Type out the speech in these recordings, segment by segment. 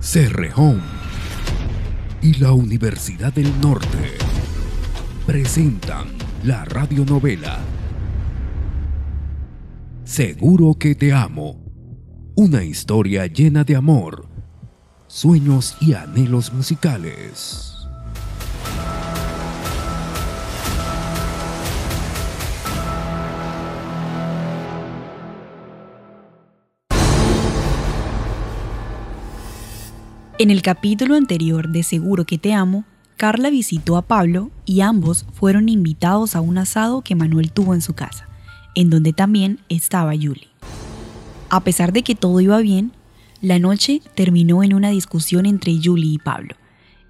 Cerrejón y la Universidad del Norte presentan la radionovela Seguro que te amo. Una historia llena de amor, sueños y anhelos musicales. En el capítulo anterior de Seguro que te amo, Carla visitó a Pablo y ambos fueron invitados a un asado que Manuel tuvo en su casa, en donde también estaba Julie. A pesar de que todo iba bien, la noche terminó en una discusión entre Julie y Pablo,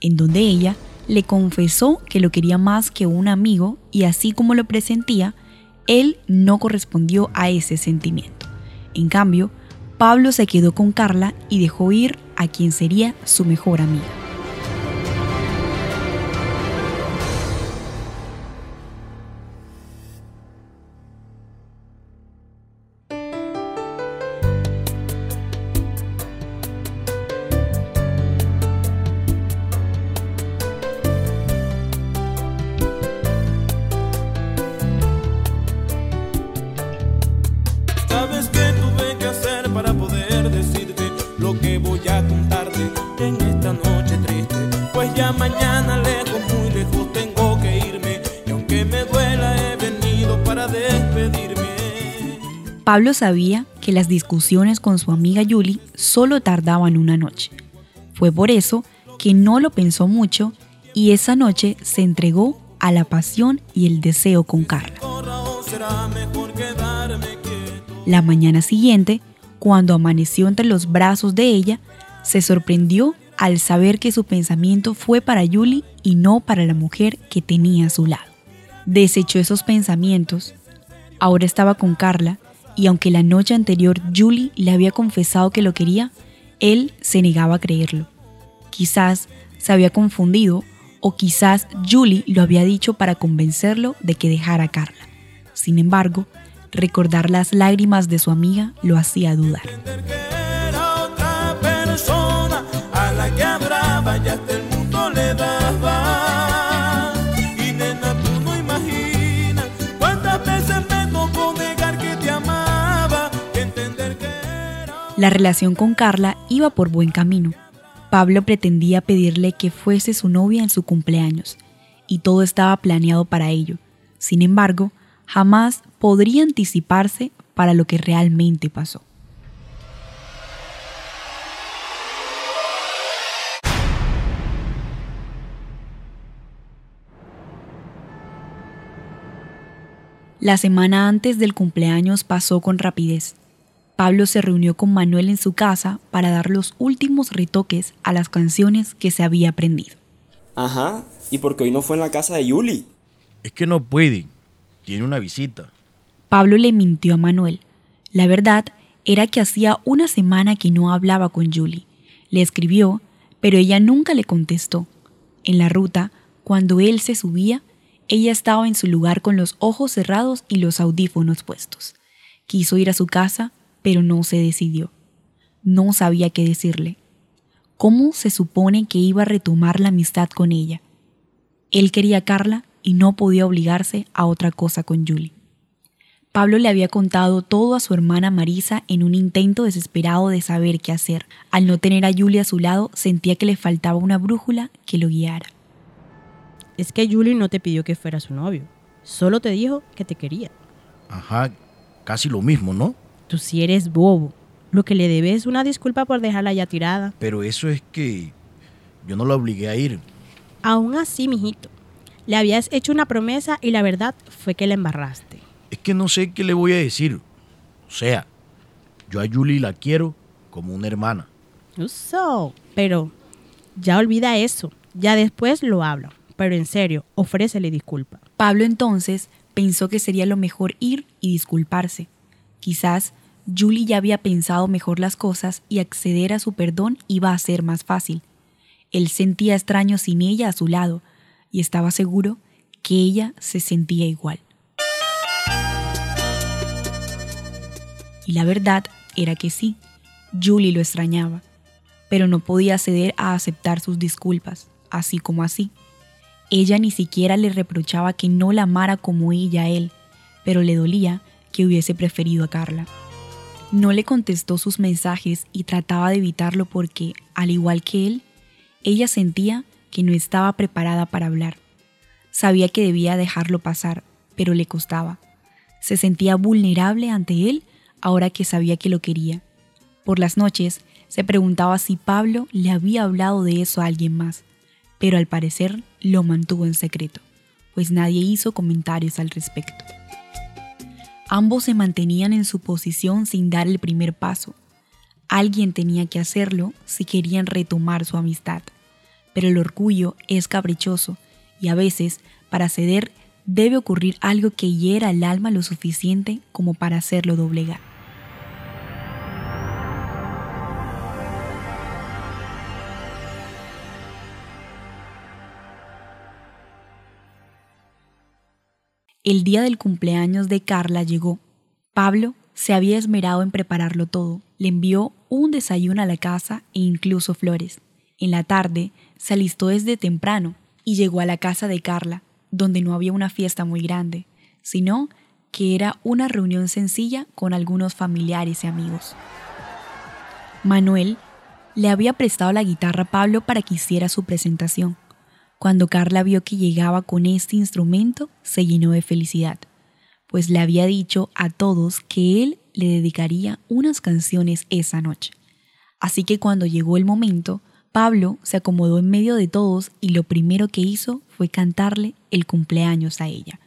en donde ella le confesó que lo quería más que un amigo y así como lo presentía, él no correspondió a ese sentimiento. En cambio, Pablo se quedó con Carla y dejó ir a quien sería su mejor amiga. Pablo sabía que las discusiones con su amiga Julie solo tardaban una noche. Fue por eso que no lo pensó mucho y esa noche se entregó a la pasión y el deseo con Carla. La mañana siguiente, cuando amaneció entre los brazos de ella, se sorprendió al saber que su pensamiento fue para Julie y no para la mujer que tenía a su lado. Desechó esos pensamientos. Ahora estaba con Carla y aunque la noche anterior Julie le había confesado que lo quería, él se negaba a creerlo. Quizás se había confundido o quizás Julie lo había dicho para convencerlo de que dejara a Carla. Sin embargo, recordar las lágrimas de su amiga lo hacía dudar. La relación con Carla iba por buen camino. Pablo pretendía pedirle que fuese su novia en su cumpleaños, y todo estaba planeado para ello. Sin embargo, jamás podría anticiparse para lo que realmente pasó. La semana antes del cumpleaños pasó con rapidez. Pablo se reunió con Manuel en su casa para dar los últimos retoques a las canciones que se había aprendido. Ajá, ¿y por qué hoy no fue en la casa de Yuli? Es que no puede, tiene una visita. Pablo le mintió a Manuel. La verdad era que hacía una semana que no hablaba con Julie. Le escribió, pero ella nunca le contestó. En la ruta, cuando él se subía, ella estaba en su lugar con los ojos cerrados y los audífonos puestos. Quiso ir a su casa, pero no se decidió. No sabía qué decirle. ¿Cómo se supone que iba a retomar la amistad con ella? Él quería a Carla y no podía obligarse a otra cosa con Julie. Pablo le había contado todo a su hermana Marisa en un intento desesperado de saber qué hacer. Al no tener a Julie a su lado, sentía que le faltaba una brújula que lo guiara. Es que Julie no te pidió que fuera su novio, solo te dijo que te quería. Ajá, casi lo mismo, ¿no? Tú sí eres bobo. Lo que le debes es una disculpa por dejarla ya tirada. Pero eso es que yo no la obligué a ir. Aún así, mijito. Le habías hecho una promesa y la verdad fue que la embarraste. Es que no sé qué le voy a decir. O sea, yo a Julie la quiero como una hermana. Uso, pero ya olvida eso. Ya después lo hablo. Pero en serio, ofrécele disculpa. Pablo entonces pensó que sería lo mejor ir y disculparse. Quizás Julie ya había pensado mejor las cosas y acceder a su perdón iba a ser más fácil. Él sentía extraño sin ella a su lado y estaba seguro que ella se sentía igual. Y la verdad era que sí, Julie lo extrañaba. pero no podía ceder a aceptar sus disculpas, así como así. Ella ni siquiera le reprochaba que no la amara como ella a él, pero le dolía que hubiese preferido a Carla. No le contestó sus mensajes y trataba de evitarlo porque, al igual que él, ella sentía que no estaba preparada para hablar. Sabía que debía dejarlo pasar, pero le costaba. Se sentía vulnerable ante él ahora que sabía que lo quería. Por las noches se preguntaba si Pablo le había hablado de eso a alguien más, pero al parecer lo mantuvo en secreto, pues nadie hizo comentarios al respecto. Ambos se mantenían en su posición sin dar el primer paso. Alguien tenía que hacerlo si querían retomar su amistad, pero el orgullo es caprichoso y a veces, para ceder, debe ocurrir algo que hiera el alma lo suficiente como para hacerlo doblegar. El día del cumpleaños de Carla llegó. Pablo se había esmerado en prepararlo todo. Le envió un desayuno a la casa e incluso flores. En la tarde se alistó desde temprano y llegó a la casa de Carla, donde no había una fiesta muy grande, sino que era una reunión sencilla con algunos familiares y amigos. Manuel le había prestado la guitarra a Pablo para que hiciera su presentación. Cuando Carla vio que llegaba con este instrumento, se llenó de felicidad, pues le había dicho a todos que él le dedicaría unas canciones esa noche. Así que cuando llegó el momento, Pablo se acomodó en medio de todos y lo primero que hizo fue cantarle el cumpleaños a ella.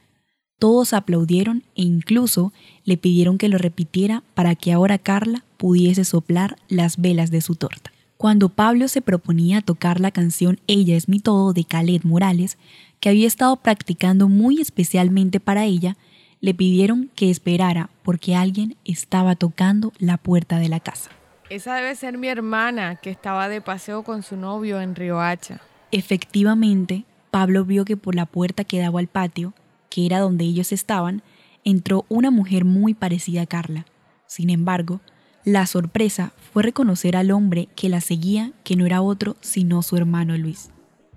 Todos aplaudieron e incluso le pidieron que lo repitiera para que ahora Carla pudiese soplar las velas de su torta. Cuando Pablo se proponía tocar la canción Ella es mi todo de Khaled Morales, que había estado practicando muy especialmente para ella, le pidieron que esperara porque alguien estaba tocando la puerta de la casa. Esa debe ser mi hermana que estaba de paseo con su novio en Riohacha. Efectivamente, Pablo vio que por la puerta que daba al patio, que era donde ellos estaban, entró una mujer muy parecida a Carla. Sin embargo, la sorpresa fue reconocer al hombre que la seguía, que no era otro sino su hermano Luis.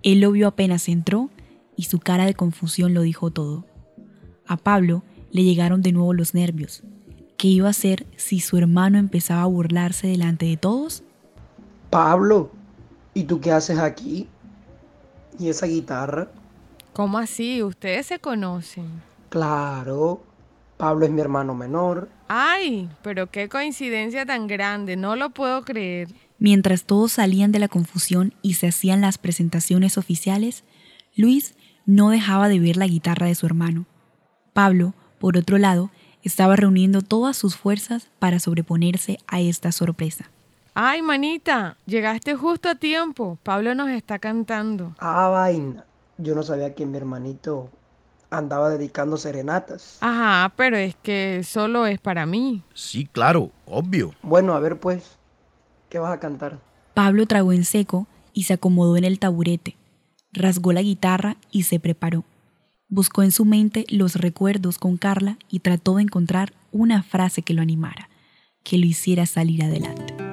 Él lo vio apenas entró y su cara de confusión lo dijo todo. A Pablo le llegaron de nuevo los nervios. ¿Qué iba a hacer si su hermano empezaba a burlarse delante de todos? Pablo, ¿y tú qué haces aquí? ¿Y esa guitarra? ¿Cómo así? ¿Ustedes se conocen? Claro, Pablo es mi hermano menor. Ay, pero qué coincidencia tan grande, no lo puedo creer. Mientras todos salían de la confusión y se hacían las presentaciones oficiales, Luis no dejaba de ver la guitarra de su hermano. Pablo, por otro lado, estaba reuniendo todas sus fuerzas para sobreponerse a esta sorpresa. Ay, manita, llegaste justo a tiempo. Pablo nos está cantando. Ah, vaina. Yo no sabía que mi hermanito andaba dedicando serenatas. Ajá, pero es que solo es para mí. Sí, claro, obvio. Bueno, a ver pues, ¿qué vas a cantar? Pablo tragó en seco y se acomodó en el taburete, rasgó la guitarra y se preparó. Buscó en su mente los recuerdos con Carla y trató de encontrar una frase que lo animara, que lo hiciera salir adelante.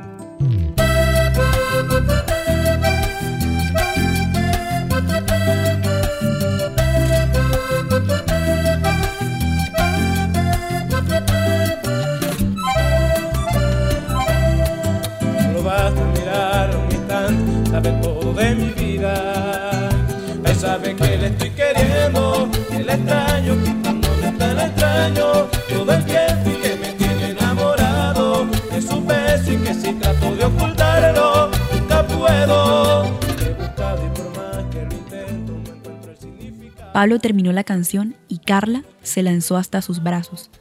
Pablo terminó la canción y Carla se lanzó hasta sus brazos.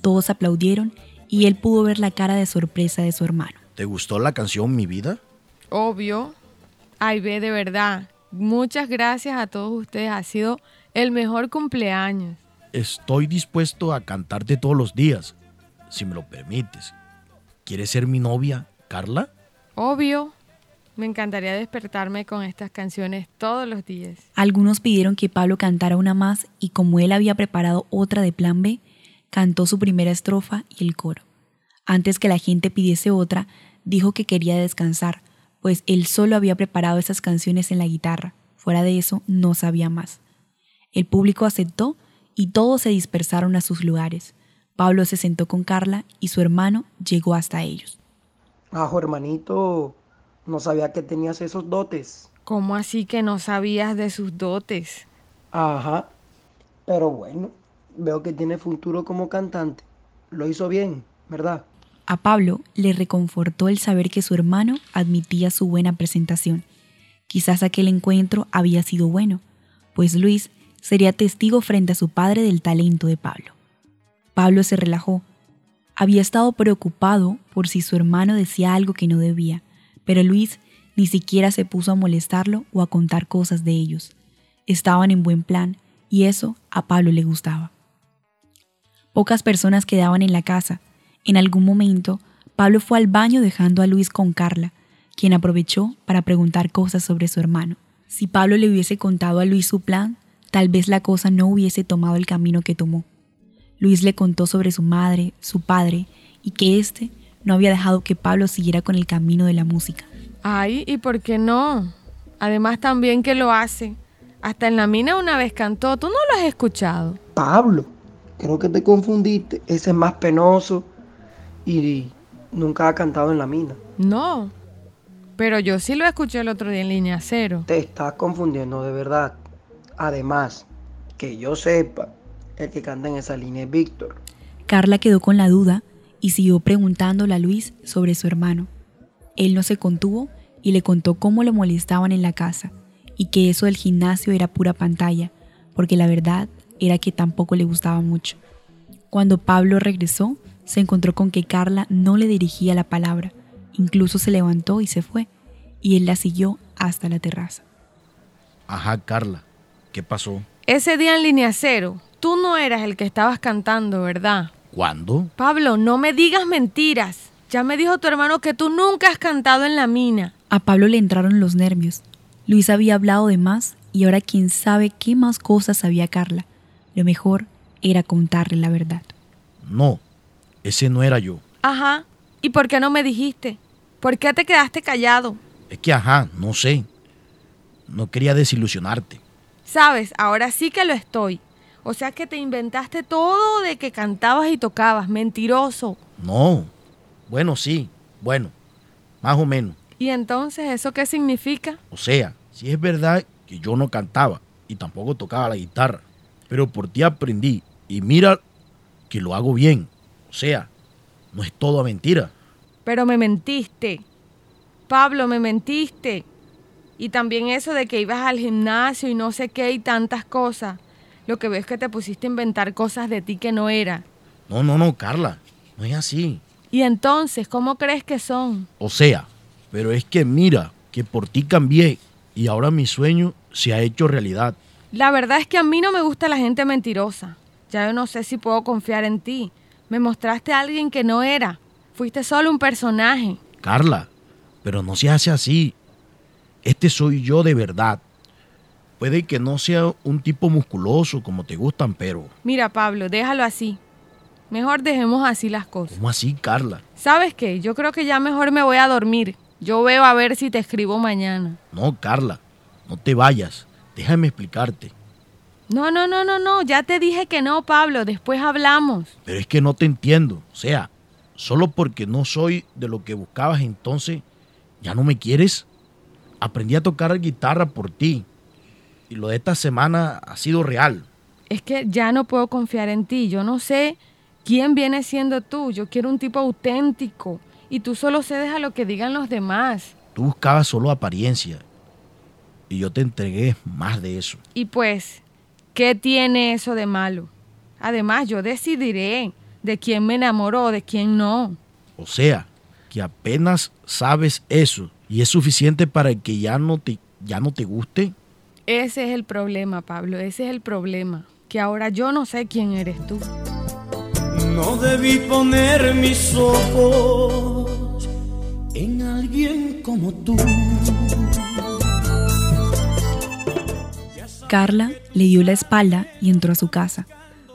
Todos aplaudieron y él pudo ver la cara de sorpresa de su hermano. ¿Te gustó la canción Mi Vida? Obvio. Ay, ve, de verdad. Muchas gracias a todos ustedes. Ha sido el mejor cumpleaños. Estoy dispuesto a cantarte todos los días, si me lo permites. ¿Quieres ser mi novia, Carla? Obvio. Me encantaría despertarme con estas canciones todos los días. Algunos pidieron que Pablo cantara una más y como él había preparado otra de plan B, cantó su primera estrofa y el coro. Antes que la gente pidiese otra, dijo que quería descansar, pues él solo había preparado esas canciones en la guitarra. Fuera de eso, no sabía más. El público aceptó y todos se dispersaron a sus lugares. Pablo se sentó con Carla y su hermano llegó hasta ellos. Ajo, hermanito, no sabía que tenías esos dotes. ¿Cómo así que no sabías de sus dotes? Ajá, pero bueno, veo que tiene futuro como cantante. Lo hizo bien, ¿verdad? A Pablo le reconfortó el saber que su hermano admitía su buena presentación. Quizás aquel encuentro había sido bueno, pues Luis sería testigo frente a su padre del talento de Pablo. Pablo se relajó. Había estado preocupado por si su hermano decía algo que no debía, pero Luis ni siquiera se puso a molestarlo o a contar cosas de ellos. Estaban en buen plan y eso a Pablo le gustaba. Pocas personas quedaban en la casa. En algún momento, Pablo fue al baño dejando a Luis con Carla, quien aprovechó para preguntar cosas sobre su hermano. Si Pablo le hubiese contado a Luis su plan, tal vez la cosa no hubiese tomado el camino que tomó. Luis le contó sobre su madre, su padre, y que éste no había dejado que Pablo siguiera con el camino de la música. Ay, ¿y por qué no? Además también que lo hace. Hasta en la mina una vez cantó, ¿tú no lo has escuchado? Pablo, creo que te confundiste. Ese es más penoso y nunca ha cantado en la mina. No, pero yo sí lo escuché el otro día en línea cero. Te estás confundiendo de verdad. Además, que yo sepa, el que canta en esa línea es Víctor. Carla quedó con la duda y siguió preguntándole a Luis sobre su hermano. Él no se contuvo y le contó cómo lo molestaban en la casa y que eso del gimnasio era pura pantalla, porque la verdad era que tampoco le gustaba mucho. Cuando Pablo regresó, se encontró con que Carla no le dirigía la palabra, incluso se levantó y se fue, y él la siguió hasta la terraza. Ajá, Carla, ¿qué pasó? Ese día en línea cero, tú no eras el que estabas cantando, ¿verdad? ¿Cuándo? Pablo, no me digas mentiras. Ya me dijo tu hermano que tú nunca has cantado en la mina. A Pablo le entraron los nervios. Luis había hablado de más y ahora quién sabe qué más cosas sabía Carla. Lo mejor era contarle la verdad. No, ese no era yo. Ajá. ¿Y por qué no me dijiste? ¿Por qué te quedaste callado? Es que, ajá, no sé. No quería desilusionarte. Sabes, ahora sí que lo estoy. O sea que te inventaste todo de que cantabas y tocabas. Mentiroso. No. Bueno, sí. Bueno. Más o menos. ¿Y entonces eso qué significa? O sea, si es verdad que yo no cantaba y tampoco tocaba la guitarra, pero por ti aprendí y mira que lo hago bien. O sea, no es todo mentira. Pero me mentiste. Pablo, me mentiste. Y también eso de que ibas al gimnasio y no sé qué y tantas cosas. Lo que veo es que te pusiste a inventar cosas de ti que no era. No, no, no, Carla. No es así. ¿Y entonces cómo crees que son? O sea, pero es que mira, que por ti cambié y ahora mi sueño se ha hecho realidad. La verdad es que a mí no me gusta la gente mentirosa. Ya yo no sé si puedo confiar en ti. Me mostraste a alguien que no era. Fuiste solo un personaje. Carla, pero no se hace así. Este soy yo de verdad. Puede que no sea un tipo musculoso como te gustan, pero... Mira, Pablo, déjalo así. Mejor dejemos así las cosas. ¿Cómo así, Carla? ¿Sabes qué? Yo creo que ya mejor me voy a dormir. Yo veo a ver si te escribo mañana. No, Carla, no te vayas. Déjame explicarte. No, no, no, no, no. Ya te dije que no, Pablo. Después hablamos. Pero es que no te entiendo. O sea, solo porque no soy de lo que buscabas entonces, ¿ya no me quieres? Aprendí a tocar guitarra por ti. Y lo de esta semana ha sido real. Es que ya no puedo confiar en ti. Yo no sé quién viene siendo tú. Yo quiero un tipo auténtico. Y tú solo cedes a lo que digan los demás. Tú buscabas solo apariencia. Y yo te entregué más de eso. Y pues, ¿qué tiene eso de malo? Además, yo decidiré de quién me enamoro o de quién no. O sea, que apenas sabes eso y es suficiente para que ya no te, ya no te guste. Ese es el problema, Pablo. Ese es el problema. Que ahora yo no sé quién eres tú. No debí poner mis ojos en alguien como tú. Carla le dio la espalda y entró a su casa,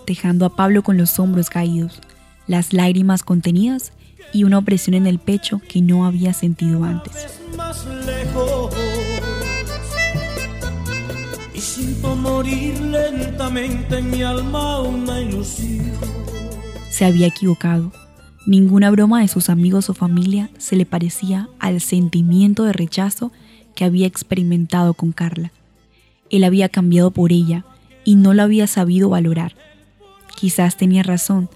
dejando a Pablo con los hombros caídos, las lágrimas contenidas y una opresión en el pecho que no había sentido antes. más lejos siento morir lentamente en mi alma una. Se había equivocado. Ninguna broma de sus amigos o familia se le parecía al sentimiento de rechazo que había experimentado con Carla. Él había cambiado por ella y no la había sabido valorar. Quizás tenía razón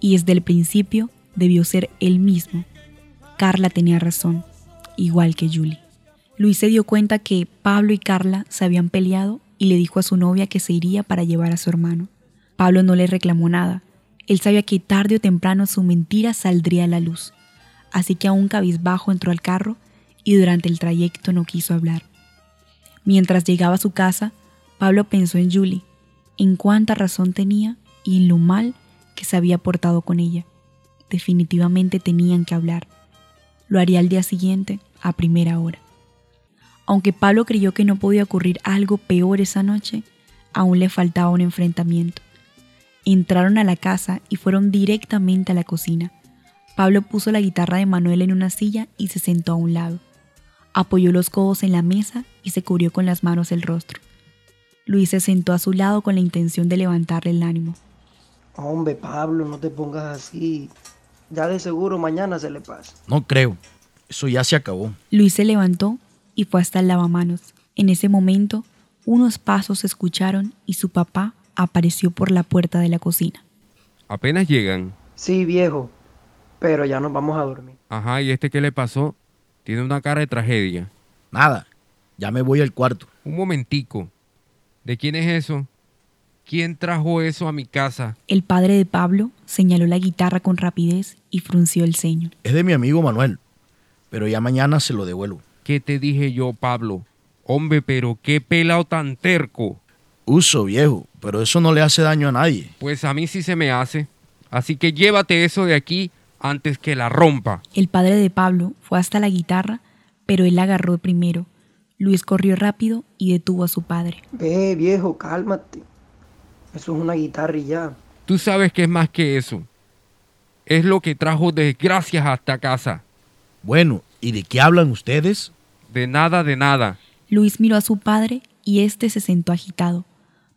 y desde el principio debió ser él mismo. Carla tenía razón, igual que Julie. Luis se dio cuenta que Pablo y Carla se habían peleado y le dijo a su novia que se iría para llevar a su hermano. Pablo no le reclamó nada. Él sabía que tarde o temprano su mentira saldría a la luz. Así que aún cabizbajo entró al carro y durante el trayecto no quiso hablar. Mientras llegaba a su casa, Pablo pensó en Julie, en cuánta razón tenía y en lo mal que se había portado con ella. Definitivamente tenían que hablar. Lo haría al día siguiente, a primera hora. Aunque Pablo creyó que no podía ocurrir algo peor esa noche, aún le faltaba un enfrentamiento. Entraron a la casa y fueron directamente a la cocina. Pablo puso la guitarra de Manuel en una silla y se sentó a un lado. Apoyó los codos en la mesa y se cubrió con las manos el rostro. Luis se sentó a su lado con la intención de levantarle el ánimo. Hombre, Pablo, no te pongas así. Ya de seguro mañana se le pasa. No creo. Eso ya se acabó. Luis se levantó y fue hasta el lavamanos. En ese momento, unos pasos se escucharon y su papá apareció por la puerta de la cocina. Apenas llegan. Sí, viejo. Pero ya nos vamos a dormir. Ajá, ¿y este qué le pasó? Tiene una cara de tragedia. Nada. Ya me voy al cuarto. Un momentico. ¿De quién es eso? ¿Quién trajo eso a mi casa? El padre de Pablo señaló la guitarra con rapidez y frunció el ceño. Es de mi amigo Manuel. Pero ya mañana se lo devuelvo. ¿Qué te dije yo, Pablo? Hombre, pero qué pelado tan terco. Uso, viejo, pero eso no le hace daño a nadie. Pues a mí sí se me hace. Así que llévate eso de aquí antes que la rompa. El padre de Pablo fue hasta la guitarra, pero él la agarró primero. Luis corrió rápido y detuvo a su padre. Ve, viejo, cálmate. Eso es una guitarra y ya. Tú sabes que es más que eso. Es lo que trajo desgracias hasta casa. Bueno, ¿y de qué hablan ustedes? De nada, de nada. Luis miró a su padre y éste se sentó agitado.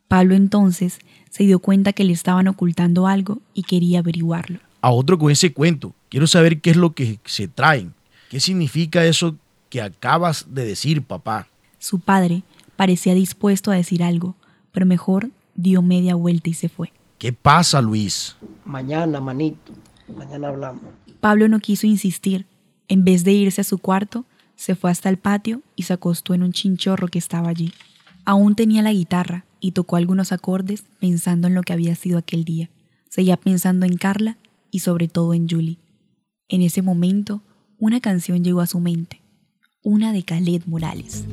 Pablo entonces se dio cuenta que le estaban ocultando algo y quería averiguarlo. A otro con ese cuento. Quiero saber qué es lo que se traen. ¿Qué significa eso que acabas de decir, papá? Su padre parecía dispuesto a decir algo, pero mejor dio media vuelta y se fue. ¿Qué pasa, Luis? Mañana, manito. Mañana hablamos. Pablo no quiso insistir. En vez de irse a su cuarto, se fue hasta el patio y se acostó en un chinchorro que estaba allí. Aún tenía la guitarra y tocó algunos acordes pensando en lo que había sido aquel día. Seguía pensando en Carla y sobre todo en Julie. En ese momento, una canción llegó a su mente, una de Khaled Morales.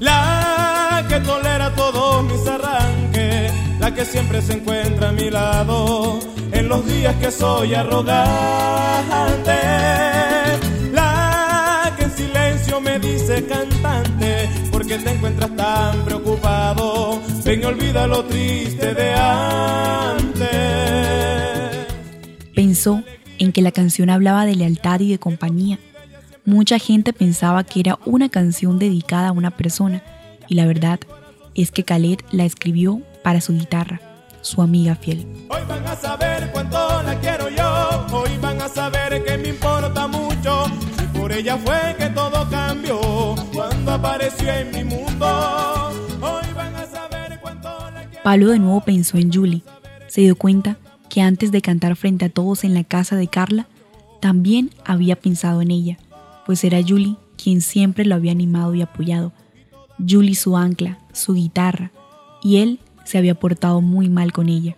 La que tolera todos mis arranques, la que siempre se encuentra a mi lado en los días que soy arrogante. Cantante, porque te encuentras tan preocupado, ven y olvida lo triste de antes. Pensó en que la canción hablaba de lealtad y de compañía. Mucha gente pensaba que era una canción dedicada a una persona, y la verdad es que Khaled la escribió para su guitarra, su amiga fiel. Hoy van a saber cuánto la quiero yo, hoy van a saber que me importa mucho, ella fue que todo cambió, cuando apareció en mi mundo. Hoy van a saber cuánto la Pablo de nuevo pensó en Julie. Se dio cuenta que antes de cantar frente a todos en la casa de Carla, también había pensado en ella, pues era Julie quien siempre lo había animado y apoyado. Julie su ancla, su guitarra, y él se había portado muy mal con ella.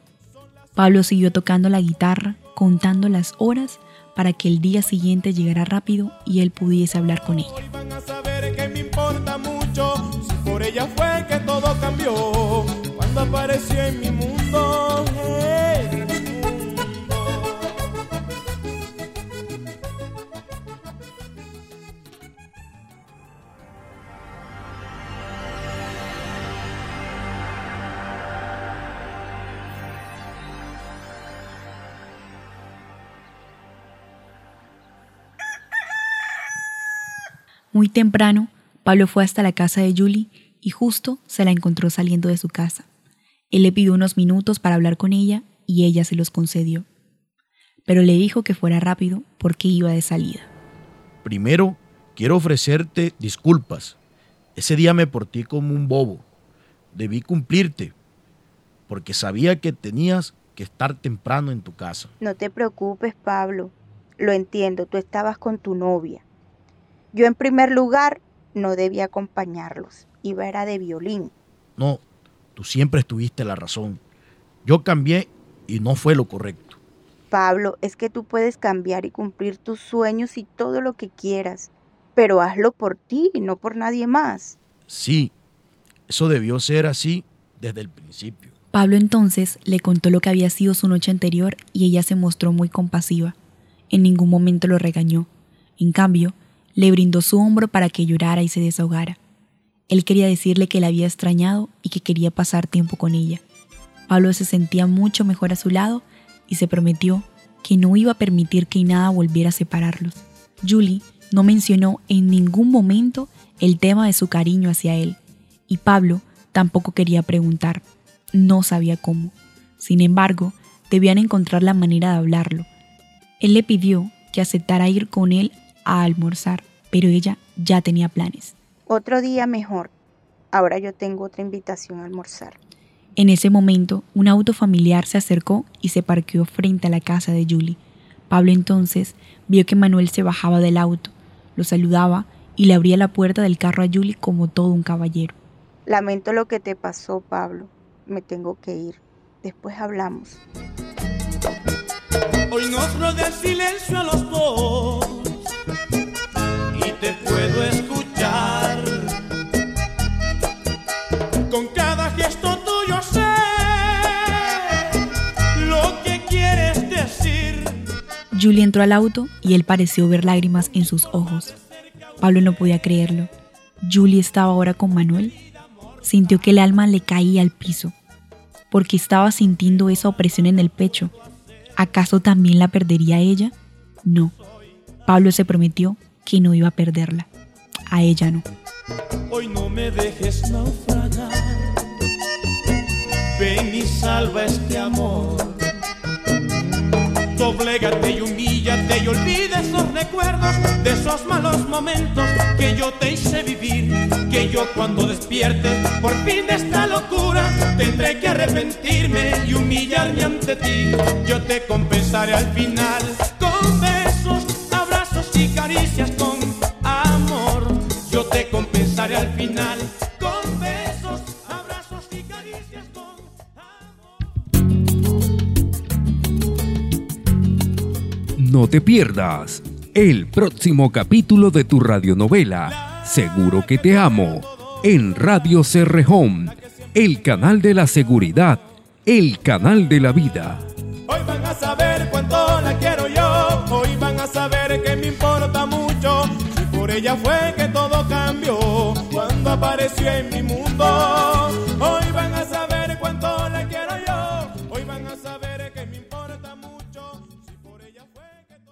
Pablo siguió tocando la guitarra, contando las horas para que el día siguiente llegara rápido y él pudiese hablar con ella. Van a saber que me importa mucho, si por ella fue que todo cambió, cuando apareció en mi mundo. Muy temprano, Pablo fue hasta la casa de Julie y justo se la encontró saliendo de su casa. Él le pidió unos minutos para hablar con ella y ella se los concedió. Pero le dijo que fuera rápido porque iba de salida. Primero, quiero ofrecerte disculpas. Ese día me porté como un bobo. Debí cumplirte, porque sabía que tenías que estar temprano en tu casa. No te preocupes, Pablo. Lo entiendo, tú estabas con tu novia. Yo en primer lugar no debía acompañarlos. Iba era de violín. No, tú siempre estuviste la razón. Yo cambié y no fue lo correcto. Pablo, es que tú puedes cambiar y cumplir tus sueños y todo lo que quieras, pero hazlo por ti y no por nadie más. Sí, eso debió ser así desde el principio. Pablo entonces le contó lo que había sido su noche anterior y ella se mostró muy compasiva. En ningún momento lo regañó. En cambio, le brindó su hombro para que llorara y se desahogara. Él quería decirle que la había extrañado y que quería pasar tiempo con ella. Pablo se sentía mucho mejor a su lado y se prometió que no iba a permitir que nada volviera a separarlos. Julie no mencionó en ningún momento el tema de su cariño hacia él, y Pablo tampoco quería preguntar, no sabía cómo. Sin embargo, debían encontrar la manera de hablarlo. Él le pidió que aceptara ir con él a almorzar, pero ella ya tenía planes. Otro día mejor. Ahora yo tengo otra invitación a almorzar. En ese momento, un auto familiar se acercó y se parqueó frente a la casa de Julie. Pablo entonces vio que Manuel se bajaba del auto, lo saludaba y le abría la puerta del carro a Julie como todo un caballero. Lamento lo que te pasó, Pablo. Me tengo que ir. Después hablamos. Hoy nos rodea el silencio a los dos y te puedo escuchar. Con cada gesto tuyo sé lo que quieres decir. Julie entró al auto y él pareció ver lágrimas en sus ojos. Pablo no podía creerlo. Julie estaba ahora con Manuel. Sintió que el alma le caía al piso, porque estaba sintiendo esa opresión en el pecho. ¿Acaso también la perdería ella? No. Pablo se prometió que no iba a perderla. A ella no. Hoy no me dejes naufragar. Ven y salva este amor. Doblégate y humíllate y olvida esos recuerdos de esos malos momentos que yo te hice vivir. Que yo cuando despierte por fin de esta locura tendré que arrepentirme y humillarme ante ti. Yo te compensaré al final con te pierdas el próximo capítulo de tu radionovela Seguro que te amo en Radio Cerrejón, el canal de la seguridad, el canal de la vida. Hoy van a saber cuánto la quiero yo. Hoy van a saber que me importa mucho. Y por ella fue que todo cambió. Cuando apareció en mi mundo.